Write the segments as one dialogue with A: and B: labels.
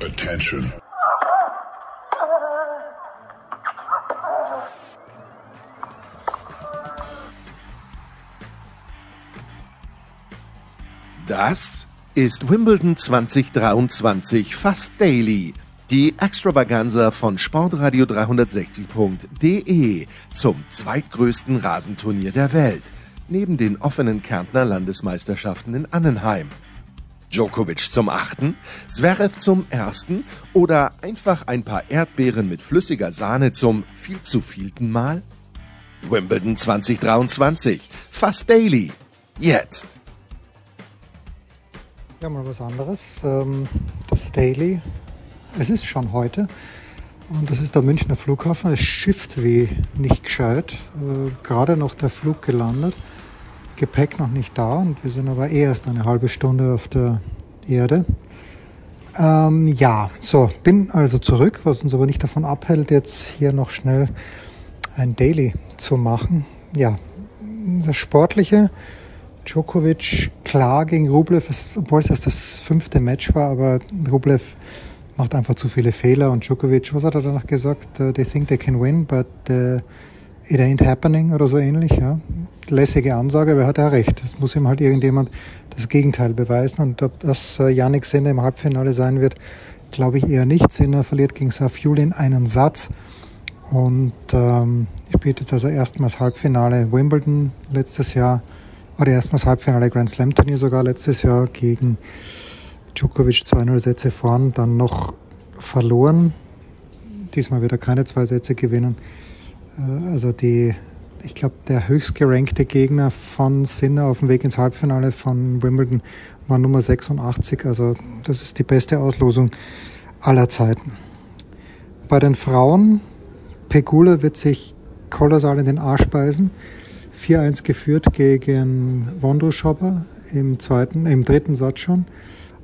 A: Attention.
B: Das ist Wimbledon 2023 fast daily. Die Extravaganza von Sportradio 360.de zum zweitgrößten Rasenturnier der Welt, neben den offenen Kärntner Landesmeisterschaften in Annenheim. Djokovic zum achten, Zverev zum ersten oder einfach ein paar Erdbeeren mit flüssiger Sahne zum viel zu vielten Mal? Wimbledon 2023, fast daily. Jetzt.
C: Ja, mal was anderes. Ähm, das Daily. Es ist schon heute. Und das ist der Münchner Flughafen. Es schifft wie nicht gescheit. Äh, gerade noch der Flug gelandet. Gepäck noch nicht da und wir sind aber erst eine halbe Stunde auf der Erde. Ähm, ja, so, bin also zurück, was uns aber nicht davon abhält, jetzt hier noch schnell ein Daily zu machen. Ja, das Sportliche Djokovic klar gegen Rublev, obwohl es erst das fünfte Match war, aber Rublev macht einfach zu viele Fehler und Djokovic, was hat er danach gesagt? Uh, they think they can win, but uh, it ain't happening oder so ähnlich. Ja. Lässige Ansage, aber er hat ja recht. Es muss ihm halt irgendjemand das Gegenteil beweisen und ob das uh, Yannick Sinner im Halbfinale sein wird, glaube ich eher nicht. Sinner verliert gegen Safiulin einen Satz und ähm, spielt jetzt also erstmals Halbfinale Wimbledon letztes Jahr oder erstmals Halbfinale Grand Slam Turnier sogar letztes Jahr gegen Djokovic 2-0 Sätze vorn, dann noch verloren. Diesmal wird er keine zwei Sätze gewinnen. Äh, also die, ich glaube, der höchst gerankte Gegner von Sinner auf dem Weg ins Halbfinale von Wimbledon war Nummer 86. Also das ist die beste Auslosung aller Zeiten. Bei den Frauen, Pegula wird sich kolossal in den Arsch beißen. 4-1 geführt gegen Wondruschober im zweiten, im dritten Satz schon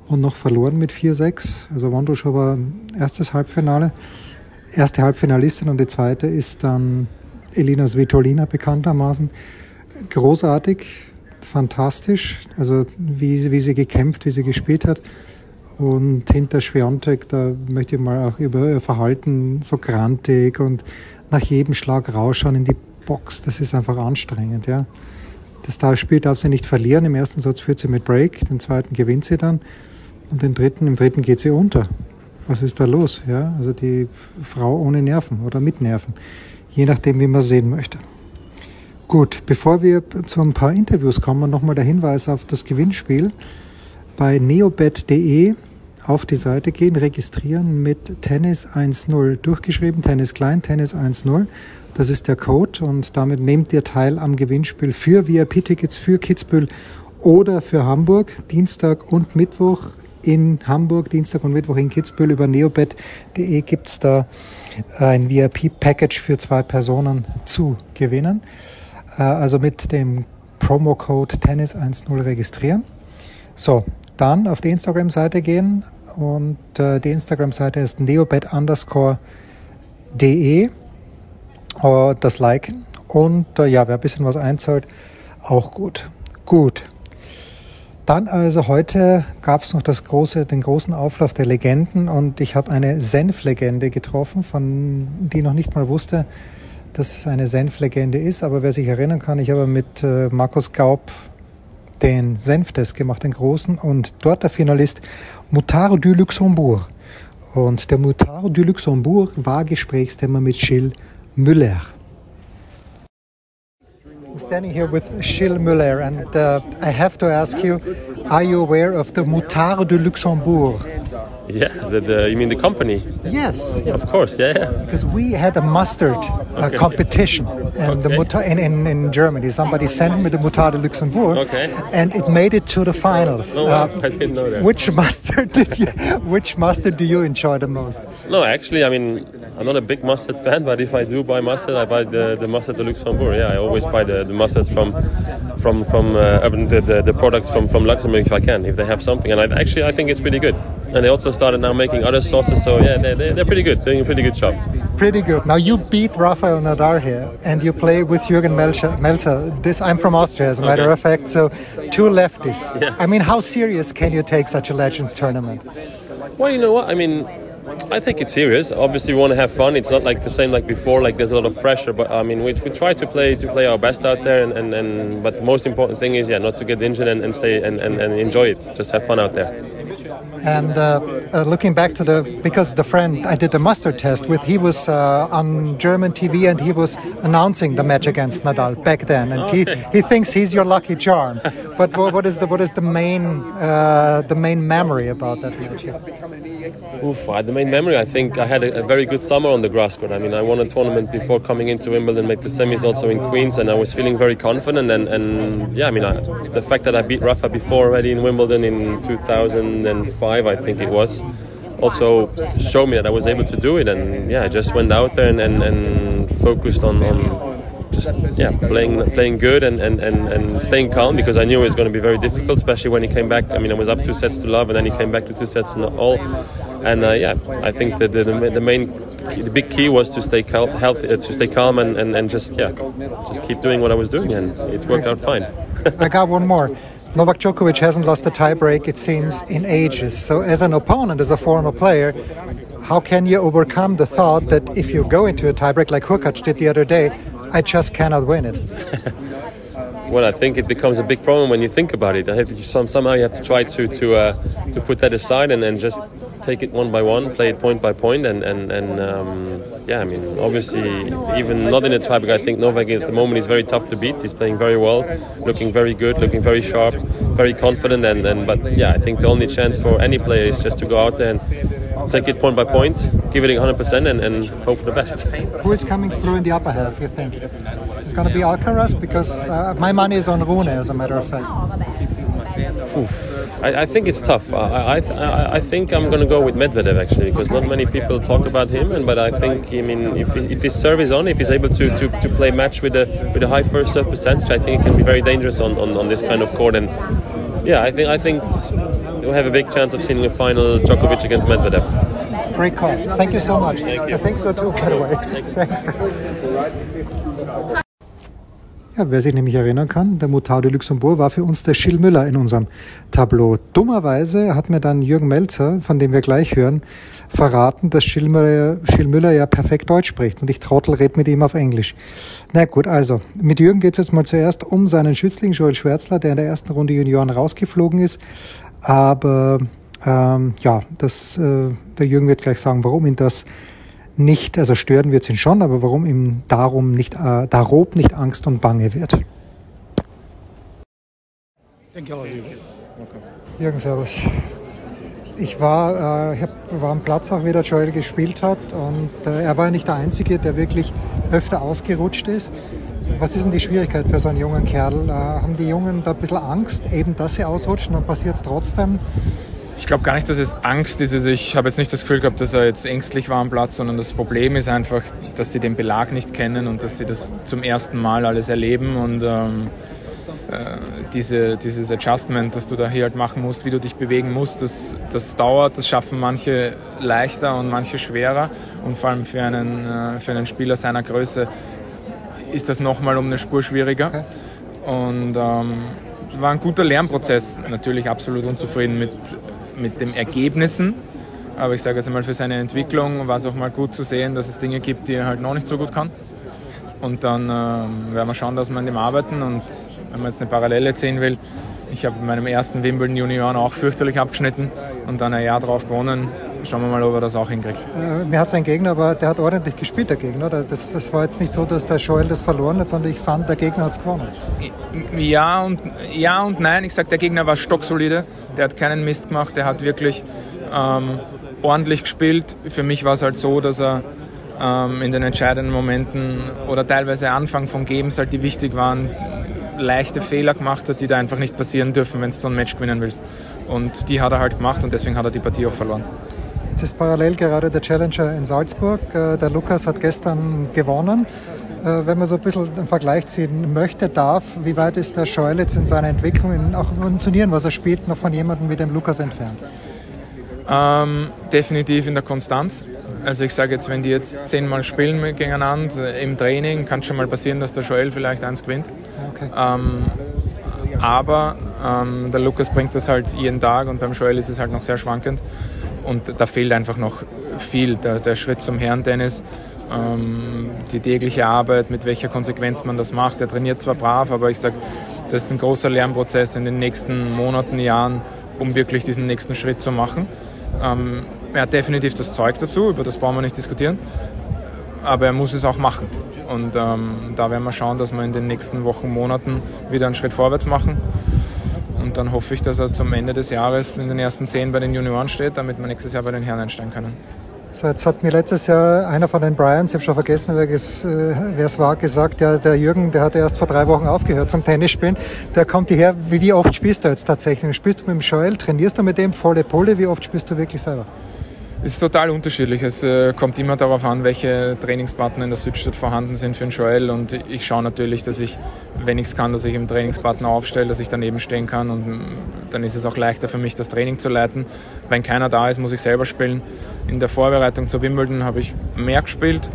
C: und noch verloren mit 4-6. Also Wondruschober erstes Halbfinale, erste Halbfinalistin und die zweite ist dann Elina Svitolina bekanntermaßen. Großartig, fantastisch, also wie, wie sie gekämpft, wie sie gespielt hat. Und hinter Schwiontek, da möchte ich mal auch über ihr Verhalten so grantig und nach jedem Schlag rausschauen in die Box. Das ist einfach anstrengend, ja. Das Spiel darf sie nicht verlieren. Im ersten Satz führt sie mit Break, den zweiten gewinnt sie dann und den dritten, im dritten geht sie unter. Was ist da los? Ja, also die Frau ohne Nerven oder mit Nerven, je nachdem, wie man sehen möchte. Gut, bevor wir zu ein paar Interviews kommen, nochmal der Hinweis auf das Gewinnspiel. Bei neobet.de auf die Seite gehen, registrieren mit Tennis 1.0 durchgeschrieben, Tennis klein, Tennis 1.0 das ist der Code und damit nehmt ihr teil am Gewinnspiel für VIP-Tickets für Kitzbühel oder für Hamburg. Dienstag und Mittwoch in Hamburg, Dienstag und Mittwoch in Kitzbühel. Über neobet.de gibt es da ein VIP-Package für zwei Personen zu gewinnen. Äh, also mit dem Promo-Code Tennis10 registrieren. So, dann auf die Instagram-Seite gehen und äh, die Instagram-Seite ist neobet äh, das Liken und ja, wer ein bisschen was einzahlt, auch gut. Gut. Dann also heute gab es noch das große, den großen Auflauf der Legenden und ich habe eine Senflegende getroffen, von die noch nicht mal wusste, dass es eine Senflegende ist. Aber wer sich erinnern kann, ich habe mit äh, Markus Gaub den Senftest gemacht, den großen, und dort der Finalist Moutard du Luxembourg. Und der Moutard du Luxembourg war Gesprächsthema mit Gilles Müller. I'm standing here with Gilles Müller, and uh, I have to ask you: Are you aware of the Moutard de Luxembourg?
D: Yeah, the, the, you mean the company?
C: Yes.
D: Of course, yeah, yeah.
C: Because we had a mustard uh, okay. competition and okay. the Mutar in, in, in, Germany. Somebody sent me the Moutarde de Luxembourg,
D: okay.
C: and it made it to the finals.
D: No, uh, I didn't know that.
C: Which mustard did you? Which mustard do you enjoy the most?
D: No, actually, I mean, I'm not a big mustard fan, but if I do buy mustard, I buy the, the mustard de Luxembourg. Yeah, I always buy the, the mustard from from from uh, the, the, the products from from Luxembourg if I can, if they have something. And I, actually, I think it's pretty good. And they also started now making other sauces. So yeah, they're, they're pretty good. Doing a pretty good job.
C: Pretty good. Now you beat Rafael Nadal here, and you play with Jürgen Melzer. This I'm from Austria, as a matter okay. of fact. So two lefties.
D: Yeah.
C: I mean, how serious can you take such a Legends tournament?
D: Well, you know what? I mean, I think it's serious. Obviously, we want to have fun. It's not like the same like before. Like there's a lot of pressure, but I mean, we, we try to play to play our best out there. And, and, and but the most important thing is yeah, not to get injured and, and stay and, and, and enjoy it. Just have fun out there.
C: And uh, uh, looking back to the, because the friend I did the mustard test with, he was uh, on German TV and he was announcing the match against Nadal back then, and okay. he, he thinks he's your lucky charm. but what is the what is the main uh, the main memory about that match?
D: Oof, I, the main memory, I think I had a, a, very good summer on the grass court. I mean, I won a tournament before coming into Wimbledon, made the semis also in Queens, and I was feeling very confident. And, and yeah, I mean, I, the fact that I beat Rafa before already in Wimbledon in 2005, I think it was, also showed me that I was able to do it. And yeah, I just went out there and, and, and focused on, on just yeah playing playing good and, and, and, and staying calm because I knew it was going to be very difficult, especially when he came back. I mean, I was up two sets to love, and then he came back to two sets to all. And uh, yeah, I think that the, the, the main the big key was to stay cal- healthy, uh, to stay calm, and, and, and just yeah, just keep doing what I was doing, and it worked out fine.
C: I got one more. Novak Djokovic hasn't lost a tiebreak, it seems, in ages. So, as an opponent, as a former player, how can you overcome the thought that if you go into a tiebreak like Hurkacz did the other day, I just cannot win it.
D: well, I think it becomes a big problem when you think about it. I have to, some, somehow you have to try to to uh, to put that aside and, and just take it one by one, play it point by point, and and and um, yeah, I mean, obviously, even not in a tiebreak, I think Novak at the moment is very tough to beat. He's playing very well, looking very good, looking very sharp, very confident, and, and but yeah, I think the only chance for any player is just to go out there and take it point by point, give it 100%, and, and hope for the best.
C: Who is coming through in the upper half, you think? It's going to be Alcaraz? Because uh, my money is on Rune, as a matter of fact.
D: I, I, think it's tough. I, I, I think I'm going to go with Medvedev actually because not many people talk about him. And but I think I mean if, if his serve is on, if he's able to, to, to play match with a with a high first serve percentage, I think it can be very dangerous on, on, on this kind of court. And yeah, I think I think we have a big chance of seeing a final Djokovic against Medvedev.
C: Great call. Thank you so much. You. I think so too, by the way. Thanks. Ja, wer sich nämlich erinnern kann, der Mutau de Luxembourg war für uns der Schill Müller in unserem Tableau. Dummerweise hat mir dann Jürgen Melzer, von dem wir gleich hören, verraten, dass Schill Müller, Schill Müller ja perfekt Deutsch spricht und ich Trottel red mit ihm auf Englisch. Na gut, also mit Jürgen geht es jetzt mal zuerst um seinen Schützling Joel Schwärzler, der in der ersten Runde Junioren rausgeflogen ist. Aber ähm, ja, das, äh, der Jürgen wird gleich sagen, warum ihn das nicht, also stören wird es ihn schon, aber warum ihm darum nicht, äh, darob nicht Angst und Bange wird. Jürgen, Servus. Ich war, äh, ich hab, war am Platz auch, wie der Joel gespielt hat und äh, er war nicht der Einzige, der wirklich öfter ausgerutscht ist. Was ist denn die Schwierigkeit für so einen jungen Kerl? Äh, haben die Jungen da ein bisschen Angst, eben dass sie ausrutschen, dann passiert es trotzdem?
A: Ich glaube gar nicht, dass es Angst ist. Also ich habe jetzt nicht das Gefühl gehabt, dass er jetzt ängstlich war am Platz, sondern das Problem ist einfach, dass sie den Belag nicht kennen und dass sie das zum ersten Mal alles erleben und ähm, äh, diese, dieses Adjustment, das du da hier halt machen musst, wie du dich bewegen musst, das, das dauert, das schaffen manche leichter und manche schwerer und vor allem für einen, äh, für einen Spieler seiner Größe ist das nochmal um eine Spur schwieriger. Und ähm, war ein guter Lernprozess, natürlich absolut unzufrieden mit mit den Ergebnissen. Aber ich sage jetzt einmal, für seine Entwicklung war es auch mal gut zu sehen, dass es Dinge gibt, die er halt noch nicht so gut kann. Und dann ähm, werden wir schauen, dass wir an dem arbeiten. Und wenn man jetzt eine Parallele ziehen will, ich habe in meinem ersten Wimbledon Junioren auch fürchterlich abgeschnitten und dann ein Jahr drauf gewonnen. Schauen wir mal, ob er das auch hinkriegt.
C: Äh, mir hat sein Gegner, aber der hat ordentlich gespielt, der Gegner. Das, das war jetzt nicht so, dass der Schoel das verloren hat, sondern ich fand, der Gegner hat es gewonnen.
A: Ja und, ja und nein. Ich sage, der Gegner war stocksolide. Der hat keinen Mist gemacht. Der hat wirklich ähm, ordentlich gespielt. Für mich war es halt so, dass er ähm, in den entscheidenden Momenten oder teilweise Anfang von Games halt, die wichtig waren, leichte Fehler gemacht hat, die da einfach nicht passieren dürfen, wenn du ein Match gewinnen willst. Und die hat er halt gemacht und deswegen hat er die Partie auch verloren.
C: Jetzt ist parallel gerade der Challenger in Salzburg. Äh, der Lukas hat gestern gewonnen. Äh, wenn man so ein bisschen einen Vergleich ziehen möchte, darf, wie weit ist der Scheul jetzt in seiner Entwicklung, auch in Turnieren, was er spielt, noch von jemandem wie dem Lukas entfernt?
A: Ähm, definitiv in der Konstanz. Also ich sage jetzt, wenn die jetzt zehnmal spielen gegeneinander im Training, kann es schon mal passieren, dass der Joel vielleicht eins gewinnt. Okay. Ähm, aber ähm, der Lukas bringt das halt jeden Tag und beim Joel ist es halt noch sehr schwankend. Und da fehlt einfach noch viel. Der, der Schritt zum Herren-Tennis, ähm, die tägliche Arbeit, mit welcher Konsequenz man das macht. Er trainiert zwar brav, aber ich sage, das ist ein großer Lernprozess in den nächsten Monaten, Jahren, um wirklich diesen nächsten Schritt zu machen. Ähm, er hat definitiv das Zeug dazu, über das brauchen wir nicht diskutieren, aber er muss es auch machen. Und ähm, da werden wir schauen, dass wir in den nächsten Wochen, Monaten wieder einen Schritt vorwärts machen. Und dann hoffe ich, dass er zum Ende des Jahres in den ersten zehn bei den Junioren steht, damit wir nächstes Jahr bei den Herren einsteigen können.
C: So, jetzt hat mir letztes Jahr einer von den Bryans, ich habe schon vergessen, wer es, äh, war, gesagt, ja, der Jürgen, der hat erst vor drei Wochen aufgehört zum Tennisspielen. Der kommt hierher. Wie, wie oft spielst du jetzt tatsächlich? Spielst du mit dem Joel? Trainierst du mit dem volle Pulle? Wie oft spielst du wirklich selber?
A: Es ist total unterschiedlich. Es äh, kommt immer darauf an, welche Trainingspartner in der Südstadt vorhanden sind für den Joel. Und ich schaue natürlich, dass ich, wenn ich es kann, dass ich im Trainingspartner aufstelle, dass ich daneben stehen kann. Und mm, dann ist es auch leichter für mich, das Training zu leiten. Wenn keiner da ist, muss ich selber spielen. In der Vorbereitung zu Wimbledon habe ich mehr gespielt,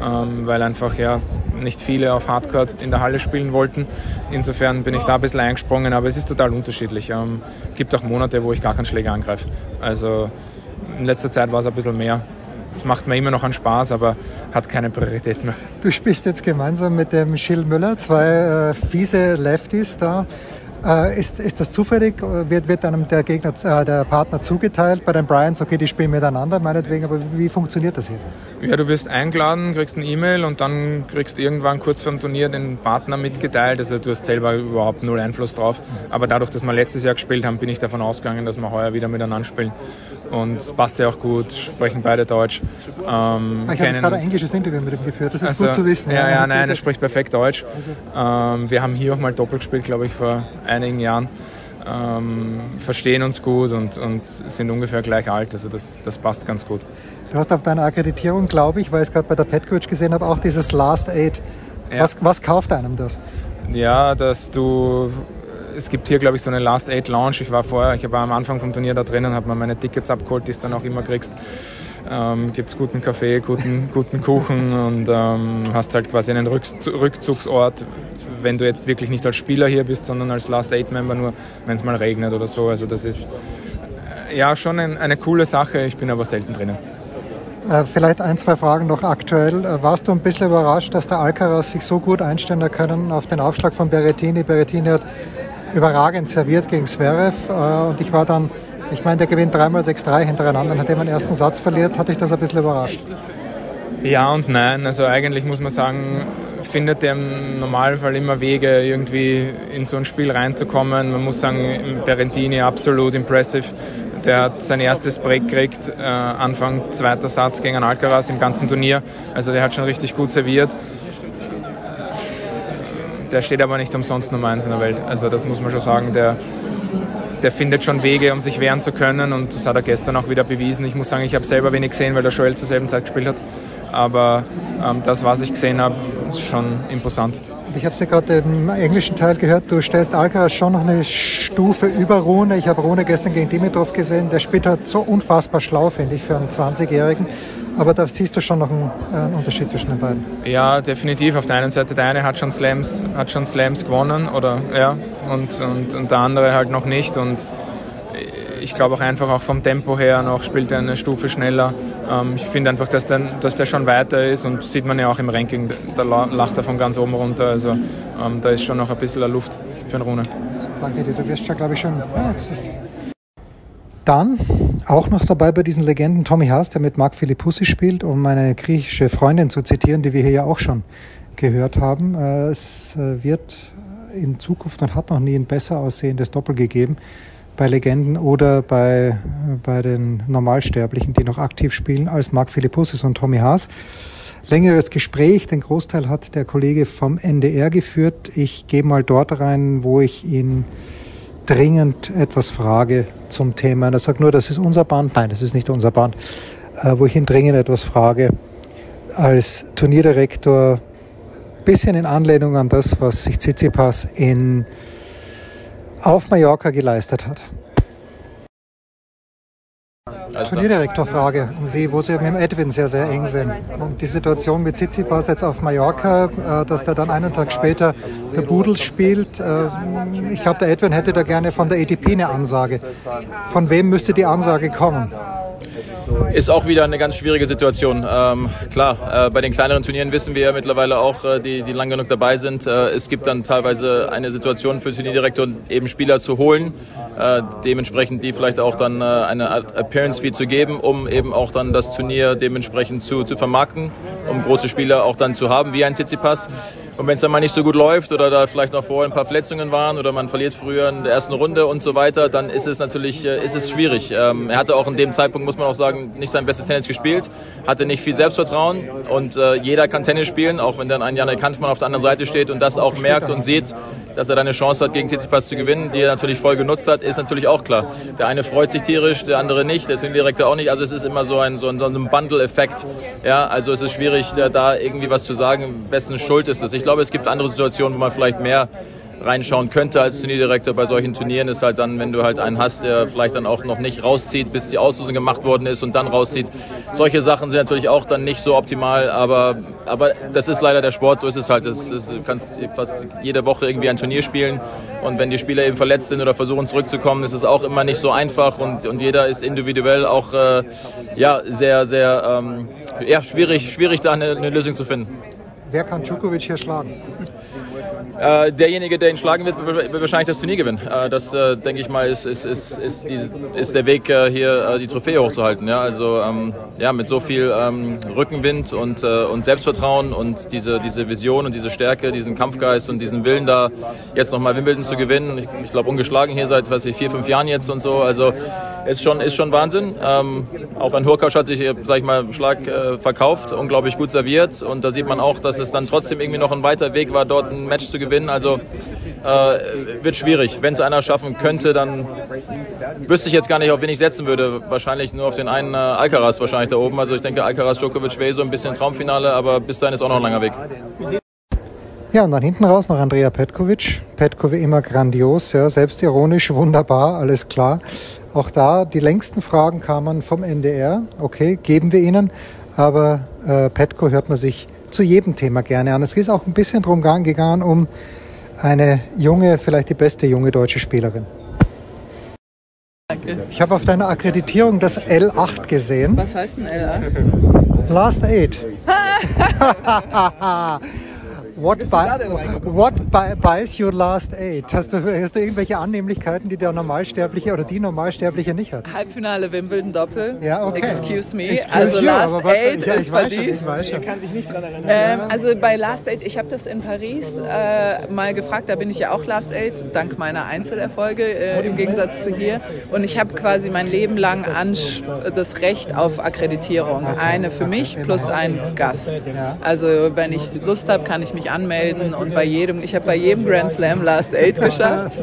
A: ähm, weil einfach ja nicht viele auf Hardcore in der Halle spielen wollten. Insofern bin ich da ein bisschen eingesprungen, aber es ist total unterschiedlich. Es ähm, gibt auch Monate, wo ich gar keinen Schläger angreife. Also in letzter Zeit war es ein bisschen mehr. Es macht mir immer noch einen Spaß, aber hat keine Priorität mehr.
C: Du spielst jetzt gemeinsam mit dem Gilles Müller, zwei äh, fiese Lefties da. Äh, ist, ist das zufällig? Wird, wird einem der Gegner, äh, der Partner zugeteilt? Bei den Bryans, okay, die spielen miteinander, meinetwegen, aber wie funktioniert das hier?
A: Ja, du wirst eingeladen, kriegst ein E-Mail und dann kriegst du irgendwann kurz vor dem Turnier den Partner mitgeteilt. Also du hast selber überhaupt null Einfluss drauf. Aber dadurch, dass wir letztes Jahr gespielt haben, bin ich davon ausgegangen, dass wir heuer wieder miteinander spielen. Und es passt ja auch gut, sprechen beide Deutsch.
C: Ähm, ah, ich habe gerade ein englisches Interview mit ihm geführt, das ist also, gut zu wissen.
A: Ja, ja, ja nein, er spricht perfekt Deutsch. Also. Ähm, wir haben hier auch mal doppelt gespielt, glaube ich, vor einigen Jahren. Ähm, verstehen uns gut und, und sind ungefähr gleich alt, also das, das passt ganz gut.
C: Du hast auf deiner Akkreditierung, glaube ich, weil ich es gerade bei der Petcoach gesehen habe, auch dieses Last Aid. Ja. Was, was kauft einem das?
A: Ja, dass du es gibt hier, glaube ich, so eine Last Aid Lounge. Ich war vorher, ich war am Anfang vom Turnier da drinnen, habe mir meine Tickets abgeholt, die es dann auch immer kriegst. Ähm, gibt es guten Kaffee, guten, guten Kuchen und ähm, hast halt quasi einen Rückzugsort, wenn du jetzt wirklich nicht als Spieler hier bist, sondern als Last Aid Member, nur wenn es mal regnet oder so. Also das ist äh, ja schon ein, eine coole Sache, ich bin aber selten drinnen.
C: Äh, vielleicht ein, zwei Fragen noch aktuell. Äh, warst du ein bisschen überrascht, dass der Alcaraz sich so gut einstellen können auf den Aufschlag von Berrettini? Berrettini hat überragend serviert gegen Zverev äh, und ich war dann, ich meine, der gewinnt dreimal 6-3 hintereinander, nachdem er den ersten Satz verliert, hatte ich das ein bisschen überrascht.
A: Ja und nein. Also eigentlich muss man sagen, findet er im Normalfall immer Wege, irgendwie in so ein Spiel reinzukommen. Man muss sagen, Berentini absolut impressive. Der hat sein erstes Break gekriegt, äh, Anfang zweiter Satz gegen Alcaraz im ganzen Turnier. Also der hat schon richtig gut serviert. Der steht aber nicht umsonst Nummer eins in der Welt. Also das muss man schon sagen. Der, der findet schon Wege, um sich wehren zu können und das hat er gestern auch wieder bewiesen. Ich muss sagen, ich habe selber wenig gesehen, weil der Joel zur selben Zeit gespielt hat. Aber ähm, das, was ich gesehen habe, ist schon imposant.
C: Ich habe es ja gerade im englischen Teil gehört, du stellst Alcaraz schon noch eine Stufe über Rune. Ich habe Rune gestern gegen Dimitrov gesehen, der spielt halt so unfassbar schlau, finde ich, für einen 20-Jährigen. Aber da siehst du schon noch einen, einen, Unterschied zwischen den beiden.
A: Ja, definitiv. Auf der einen Seite, der eine hat schon Slams, hat schon Slams gewonnen oder ja, und, und, und der andere halt noch nicht. Und ich glaube auch einfach auch vom Tempo her noch spielt er eine Stufe schneller. Ähm, ich finde einfach, dass der, dass der schon weiter ist und sieht man ja auch im Ranking, da lacht er von ganz oben runter. Also ähm, da ist schon noch ein bisschen Luft für einen Rune.
C: Danke dir, du wirst schon, glaube ich, schon. Dann auch noch dabei bei diesen Legenden Tommy Haas, der mit Marc Philippussi spielt, um meine griechische Freundin zu zitieren, die wir hier ja auch schon gehört haben. Äh, es äh, wird in Zukunft und hat noch nie ein besser aussehendes Doppel gegeben bei Legenden oder bei, bei den Normalsterblichen, die noch aktiv spielen, als Marc Philippussis und Tommy Haas. Längeres Gespräch, den Großteil hat der Kollege vom NDR geführt. Ich gehe mal dort rein, wo ich ihn dringend etwas frage zum Thema. Und er sagt nur, das ist unser Band. Nein, das ist nicht unser Band. Äh, wo ich ihn dringend etwas frage. Als Turnierdirektor, bisschen in Anlehnung an das, was sich Tsitsipas in auf Mallorca geleistet hat. Turnierdirektorfrage. Sie, wo Sie mit dem Edwin sehr, sehr eng sind. Und die Situation mit Tsitsipas jetzt auf Mallorca, äh, dass der dann einen Tag später der Budels spielt. Äh, ich glaube, der Edwin hätte da gerne von der ATP eine Ansage. Von wem müsste die Ansage kommen?
E: Ist auch wieder eine ganz schwierige Situation. Ähm, klar, äh, bei den kleineren Turnieren wissen wir ja mittlerweile auch, äh, die, die lang genug dabei sind. Äh, es gibt dann teilweise eine Situation für Turnierdirektor, eben Spieler zu holen, äh, dementsprechend die vielleicht auch dann äh, eine Appearance Fee zu geben, um eben auch dann das Turnier dementsprechend zu, zu vermarkten, um große Spieler auch dann zu haben, wie ein Tsitsipas. Und wenn es dann mal nicht so gut läuft oder da vielleicht noch vorher ein paar Verletzungen waren oder man verliert früher in der ersten Runde und so weiter, dann ist es natürlich äh, ist es schwierig. Ähm, er hatte auch in dem Zeitpunkt, muss man auch sagen, nicht sein bestes Tennis gespielt, hatte nicht viel Selbstvertrauen und äh, jeder kann Tennis spielen, auch wenn dann ein Janik Hanfmann auf der anderen Seite steht und das auch merkt und sieht, dass er da eine Chance hat, gegen Tsitsipas zu gewinnen, die er natürlich voll genutzt hat, ist natürlich auch klar. Der eine freut sich tierisch, der andere nicht, der Turnierdirektor auch nicht. Also es ist immer so ein, so ein, so ein Bundle-Effekt. Ja, also es ist schwierig, da irgendwie was zu sagen, wessen Schuld ist es. Ich glaube, es gibt andere Situationen, wo man vielleicht mehr reinschauen könnte als Turnierdirektor bei solchen Turnieren, ist halt dann, wenn du halt einen hast, der vielleicht dann auch noch nicht rauszieht, bis die Auslosung gemacht worden ist und dann rauszieht. Solche Sachen sind natürlich auch dann nicht so optimal, aber, aber das ist leider der Sport, so ist es halt. Das, das, du kannst fast jede Woche irgendwie ein Turnier spielen und wenn die Spieler eben verletzt sind oder versuchen zurückzukommen, ist es auch immer nicht so einfach und, und jeder ist individuell auch äh, ja, sehr, sehr ähm, ja, schwierig, schwierig da eine, eine Lösung zu finden.
C: Wer kann Djokovic hier schlagen?
E: Äh, derjenige, der ihn schlagen wird, wird wahrscheinlich das Turnier gewinnen. Äh, das, äh, denke ich mal, ist, ist, ist, ist, die, ist der Weg, äh, hier äh, die Trophäe hochzuhalten. Ja? Also ähm, ja, mit so viel ähm, Rückenwind und, äh, und Selbstvertrauen und diese, diese Vision und diese Stärke, diesen Kampfgeist und diesen Willen da, jetzt nochmal Wimbledon zu gewinnen. Ich, ich glaube, ungeschlagen hier seit was ich, vier, fünf Jahren jetzt und so. Also ist schon, ist schon Wahnsinn. Ähm, auch ein Hurkacz hat sich, sag ich mal, Schlag verkauft, unglaublich gut serviert. Und da sieht man auch, dass es dann trotzdem irgendwie noch ein weiter Weg war, dort ein Match zu gewinnen gewinnen. Also äh, wird schwierig. Wenn es einer schaffen könnte, dann wüsste ich jetzt gar nicht, auf wen ich setzen würde. Wahrscheinlich nur auf den einen äh, Alcaraz wahrscheinlich da oben. Also ich denke, Alcaraz Djokovic wäre so ein bisschen Traumfinale, aber bis dahin ist auch noch ein langer Weg.
C: Ja, und dann hinten raus noch Andrea Petkovic. Petkovic immer grandios, ja, selbstironisch, wunderbar, alles klar. Auch da, die längsten Fragen kamen vom NDR. Okay, geben wir Ihnen. Aber äh, Petko hört man sich zu jedem Thema gerne an. Es ist auch ein bisschen drum gegangen um eine junge, vielleicht die beste junge deutsche Spielerin. Ich habe auf deiner Akkreditierung das L8 gesehen.
F: Was heißt denn L8?
C: Last Eight. What, buy, what buys your last eight? Hast du, hast du irgendwelche Annehmlichkeiten, die der Normalsterbliche oder die Normalsterbliche nicht hat?
F: Halbfinale Wimbledon Doppel.
C: Ja, okay.
F: Excuse me. Excuse also you, Last was, Eight ja, ist verdient.
C: Er kann sich nicht dran erinnern.
F: Ähm, also bei Last Eight, ich habe das in Paris äh, mal gefragt, da bin ich ja auch Last Eight, dank meiner Einzelerfolge äh, im Gegensatz zu hier. Und ich habe quasi mein Leben lang das Recht auf Akkreditierung. Eine für mich plus ein Gast. Also wenn ich Lust habe, kann ich mich mich anmelden und bei jedem, ich habe bei jedem Grand Slam Last Eight geschafft.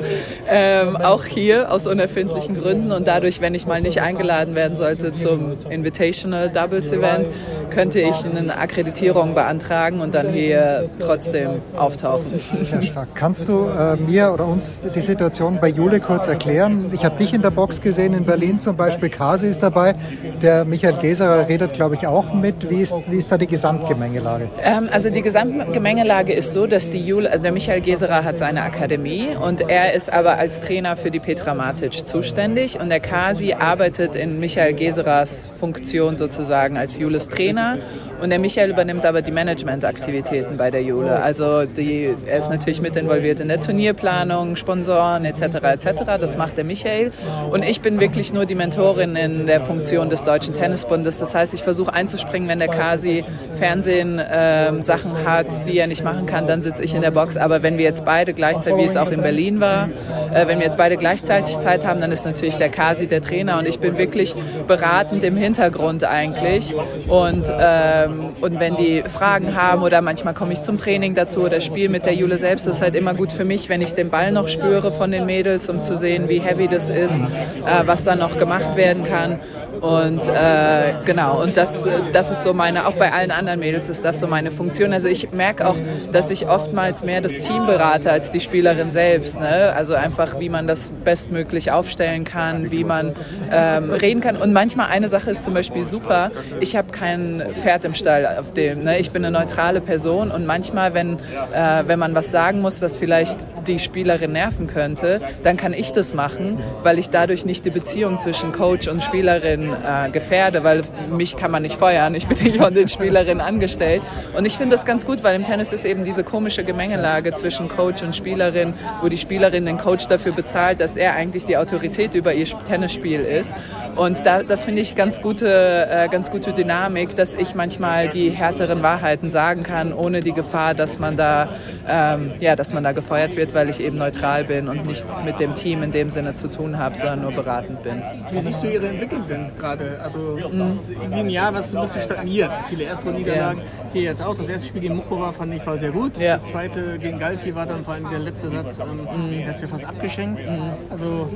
F: Ähm, auch hier aus unerfindlichen Gründen und dadurch, wenn ich mal nicht eingeladen werden sollte zum Invitational Doubles Event, könnte ich eine Akkreditierung beantragen und dann hier trotzdem auftauchen.
C: Sehr stark. Kannst du äh, mir oder uns die Situation bei Jule kurz erklären? Ich habe dich in der Box gesehen in Berlin zum Beispiel. Kasi ist dabei. Der Michael Geserer redet, glaube ich, auch mit. Wie ist, wie ist da die Gesamtgemengelage?
F: Ähm, also die Gesamtgemengelage Lage ist so, dass die Jule, also der Michael Geserer hat seine Akademie und er ist aber als Trainer für die Petra Matic zuständig. Und der Kasi arbeitet in Michael Geserers Funktion sozusagen als Jules Trainer und der Michael übernimmt aber die Managementaktivitäten bei der Jule. Also die, er ist natürlich mit involviert in der Turnierplanung, Sponsoren etc. etc. Das macht der Michael und ich bin wirklich nur die Mentorin in der Funktion des Deutschen Tennisbundes. Das heißt, ich versuche einzuspringen, wenn der Kasi Fernsehen ähm, Sachen hat, die er nicht machen kann, dann sitze ich in der Box. Aber wenn wir jetzt beide gleichzeitig, wie es auch in Berlin war, äh, wenn wir jetzt beide gleichzeitig Zeit haben, dann ist natürlich der Kasi der Trainer und ich bin wirklich beratend im Hintergrund eigentlich. Und, ähm, und wenn die Fragen haben oder manchmal komme ich zum Training dazu oder spiele mit der Jule selbst, ist halt immer gut für mich, wenn ich den Ball noch spüre von den Mädels, um zu sehen, wie heavy das ist, äh, was da noch gemacht werden kann. Und äh, genau, und das, das ist so meine, auch bei allen anderen Mädels ist das so meine Funktion. Also ich merke auch, dass ich oftmals mehr das Team berate als die Spielerin selbst. Ne? Also einfach, wie man das bestmöglich aufstellen kann, wie man ähm, reden kann. Und manchmal eine Sache ist zum Beispiel super, ich habe kein Pferd im Stall auf dem. Ne? Ich bin eine neutrale Person und manchmal, wenn, äh, wenn man was sagen muss, was vielleicht die Spielerin nerven könnte, dann kann ich das machen, weil ich dadurch nicht die Beziehung zwischen Coach und Spielerin Spielerinnen äh, gefährde, weil mich kann man nicht feuern. Ich bin den Spielerinnen angestellt. Und ich finde das ganz gut, weil im Tennis ist eben diese komische Gemengelage zwischen Coach und Spielerin, wo die Spielerin den Coach dafür bezahlt, dass er eigentlich die Autorität über ihr Tennisspiel ist. Und da, das finde ich ganz gute, äh, ganz gute Dynamik, dass ich manchmal die härteren Wahrheiten sagen kann, ohne die Gefahr, dass man da, ähm, ja, dass man da gefeuert wird, weil ich eben neutral bin und nichts mit dem Team in dem Sinne zu tun habe, sondern nur beratend bin.
G: Wie siehst du ihre Entwicklung denn gerade? Also mhm. irgendwie ein Jahr, was ein bisschen stagniert. Viele erste Niederlagen. Ja. Hier jetzt auch. Das erste Spiel gegen Muchova fand ich war sehr gut. Ja. Das zweite gegen Galfi war dann vor allem der letzte Satz. Ähm, mhm. hat es ja fast abgeschenkt. Mhm. Also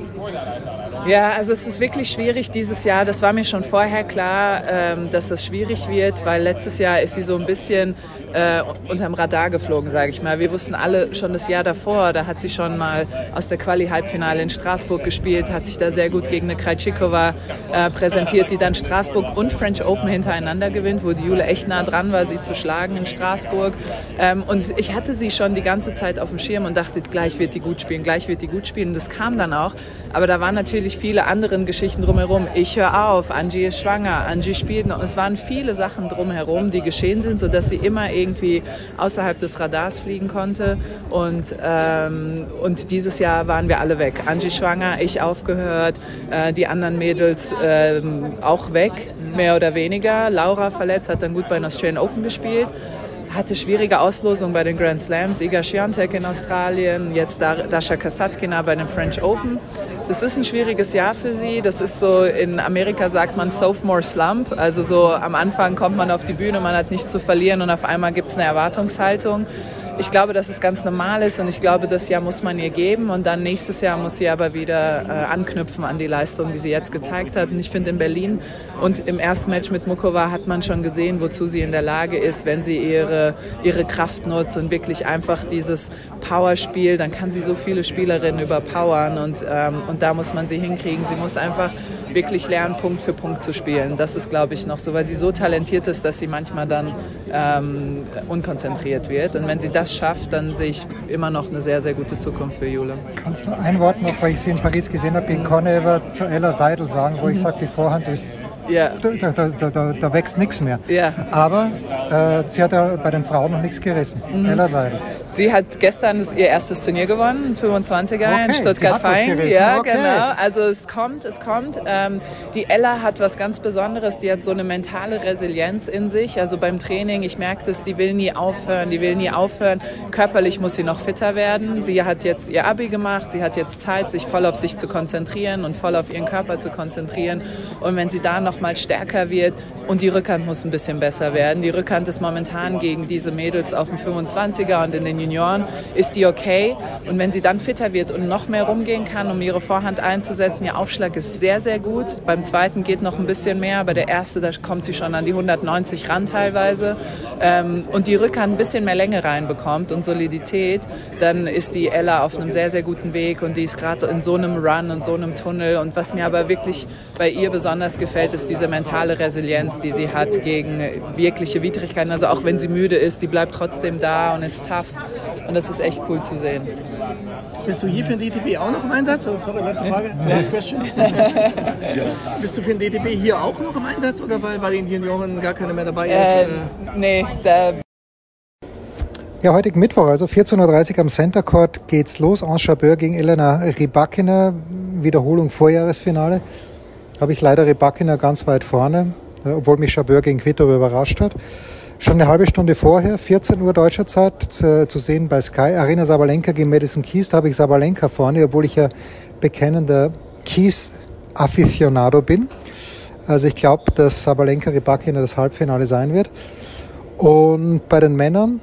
F: ja, also es ist wirklich schwierig dieses Jahr. Das war mir schon vorher klar, ähm, dass es schwierig wird, weil letztes Jahr ist sie so ein bisschen äh, unterm Radar geflogen, sage ich mal. Wir wussten alle schon das Jahr davor, da hat sie schon mal aus der Quali-Halbfinale in Straßburg gespielt, hat sich da sehr gut gegen eine Krajcikova äh, präsentiert, die dann Straßburg und French Open hintereinander gewinnt, wo die Jule echt nah dran war, sie zu schlagen in Straßburg. Ähm, und ich hatte sie schon die ganze Zeit auf dem Schirm und dachte, gleich wird die gut spielen, gleich wird die gut spielen. Das kam dann auch. Aber da waren natürlich viele andere Geschichten drumherum. Ich höre auf, Angie ist schwanger, Angie spielt noch. Es waren viele Sachen drumherum, die geschehen sind, sodass sie immer irgendwie außerhalb des Radars fliegen konnte. Und, ähm, und dieses Jahr waren wir alle weg. Angie schwanger, ich aufgehört, äh, die anderen Mädels äh, auch weg, mehr oder weniger. Laura verletzt, hat dann gut bei den Australian Open gespielt hatte schwierige Auslosung bei den Grand Slams. Iga Swiatek in Australien, jetzt Dasha Kasatkina bei den French Open. Das ist ein schwieriges Jahr für sie. Das ist so, in Amerika sagt man Sophomore Slump. Also so am Anfang kommt man auf die Bühne, man hat nichts zu verlieren und auf einmal gibt es eine Erwartungshaltung ich glaube, dass es ganz normal ist und ich glaube, das Jahr muss man ihr geben und dann nächstes Jahr muss sie aber wieder äh, anknüpfen an die Leistung, die sie jetzt gezeigt hat. Und ich finde in Berlin und im ersten Match mit Mukova hat man schon gesehen, wozu sie in der Lage ist, wenn sie ihre, ihre Kraft nutzt und wirklich einfach dieses Powerspiel, dann kann sie so viele Spielerinnen überpowern und, ähm, und da muss man sie hinkriegen. Sie muss einfach wirklich lernen, Punkt für Punkt zu spielen. Das ist, glaube ich, noch so, weil sie so talentiert ist, dass sie manchmal dann ähm, unkonzentriert wird. Und wenn sie das schafft, dann sehe ich immer noch eine sehr, sehr gute Zukunft für Jule.
C: Kannst du ein Wort noch, weil ich sie in Paris gesehen habe, gegen Conever zu Ella Seidel sagen, wo ich sage, die Vorhand ist ja. Da, da, da, da, wächst nichts mehr. Ja. Aber äh, sie hat ja bei den Frauen noch nichts gerissen. Mhm. Ella Seidel.
F: Sie hat gestern ihr erstes Turnier gewonnen, 25er okay. in Stuttgart-Fein. Ja, okay. genau. Also es kommt, es kommt. Ähm, die Ella hat was ganz Besonderes. Die hat so eine mentale Resilienz in sich. Also beim Training, ich merke das, die will nie aufhören, die will nie aufhören. Körperlich muss sie noch fitter werden. Sie hat jetzt ihr Abi gemacht. Sie hat jetzt Zeit, sich voll auf sich zu konzentrieren und voll auf ihren Körper zu konzentrieren. Und wenn sie da noch mal stärker wird und die Rückhand muss ein bisschen besser werden. Die Rückhand ist momentan gegen diese Mädels auf dem 25er und in den Junioren ist die okay. Und wenn sie dann fitter wird und noch mehr rumgehen kann, um ihre Vorhand einzusetzen, ihr Aufschlag ist sehr, sehr gut. Beim zweiten geht noch ein bisschen mehr, aber der erste, da kommt sie schon an die 190 ran teilweise. Ähm, und die Rückhand ein bisschen mehr Länge reinbekommt und Solidität, dann ist die Ella auf einem sehr, sehr guten Weg und die ist gerade in so einem Run und so einem Tunnel. Und was mir aber wirklich bei ihr besonders gefällt, ist diese mentale Resilienz, die sie hat gegen wirkliche Widrigkeiten. Also auch wenn sie müde ist, die bleibt trotzdem da und ist tough. Und das ist echt cool zu sehen.
G: Bist du hier für den DTB auch noch im Einsatz? Oh, sorry, letzte Frage. Last question. Bist du für den DTB hier auch noch im Einsatz oder weil bei den Junioren gar keiner mehr dabei ist? Äh,
F: nee, da
C: ja, heutigen Mittwoch, also 14.30 Uhr am Center Court geht's los. Ange Chabeur gegen Elena Rybakina. Wiederholung Vorjahresfinale. Habe ich leider Rybakina ganz weit vorne, äh, obwohl mich Chabeur gegen Quito überrascht hat. Schon eine halbe Stunde vorher, 14 Uhr deutscher Zeit, zu, zu sehen bei Sky, Arena Sabalenka gegen Madison Keys. Da habe ich Sabalenka vorne, obwohl ich ja bekennender Keys-Aficionado bin. Also ich glaube, dass Sabalenka Rybakina das Halbfinale sein wird. Und bei den Männern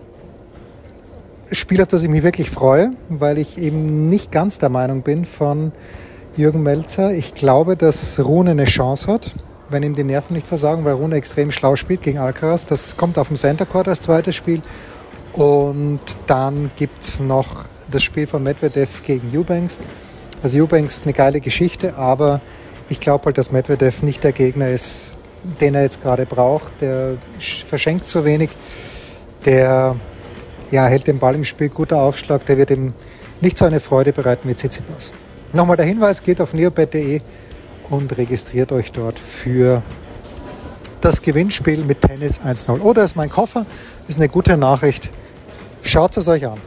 C: Spiel, auf das ich mich wirklich freue, weil ich eben nicht ganz der Meinung bin von Jürgen Melzer. Ich glaube, dass Rune eine Chance hat, wenn ihm die Nerven nicht versagen, weil Rune extrem schlau spielt gegen Alcaraz. Das kommt auf dem Center Court als zweites Spiel. Und dann gibt es noch das Spiel von Medvedev gegen Eubanks. Also Eubanks eine geile Geschichte, aber ich glaube halt, dass Medvedev nicht der Gegner ist, den er jetzt gerade braucht. Der verschenkt zu wenig. Der ja, hält den Ball im Spiel, guter Aufschlag. Der wird ihm nicht so eine Freude bereiten wie Tsitsipas. Nochmal der Hinweis, geht auf neobet.de und registriert euch dort für das Gewinnspiel mit Tennis 1-0. Oder ist mein Koffer, ist eine gute Nachricht. Schaut es euch an.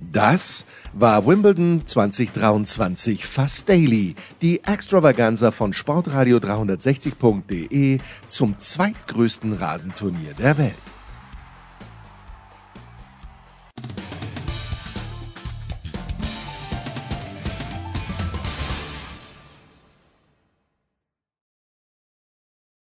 B: Das war Wimbledon 2023 Fast Daily, die Extravaganza von Sportradio 360.de zum zweitgrößten Rasenturnier der Welt.